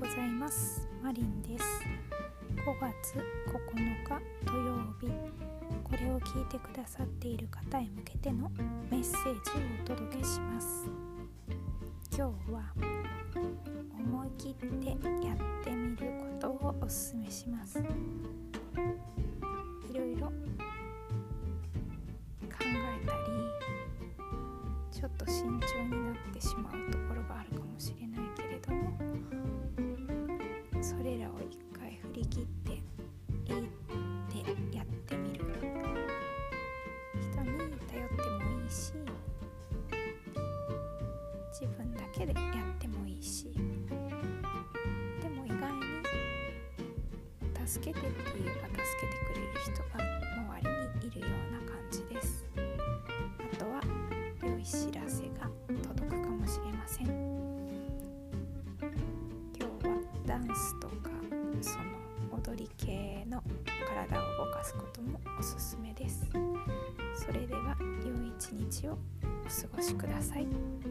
ございます。マリンです。5月9日土曜日。これを聞いてくださっている方へ向けてのメッセージをお届けします。今日は思い切ってやってみることをお勧めします。いろいろ考えたりちょっと慎重になってしまうところがあるかもしれない自分だけでやってもいいしでも意外に助けてって言えば助けてくれる人が周りにいるような感じです。あとは良い知らせが届くかもしれません。今日はダンスとかその踊り系の体を動かすこともおすすめです。それでは良い一日をお過ごしください。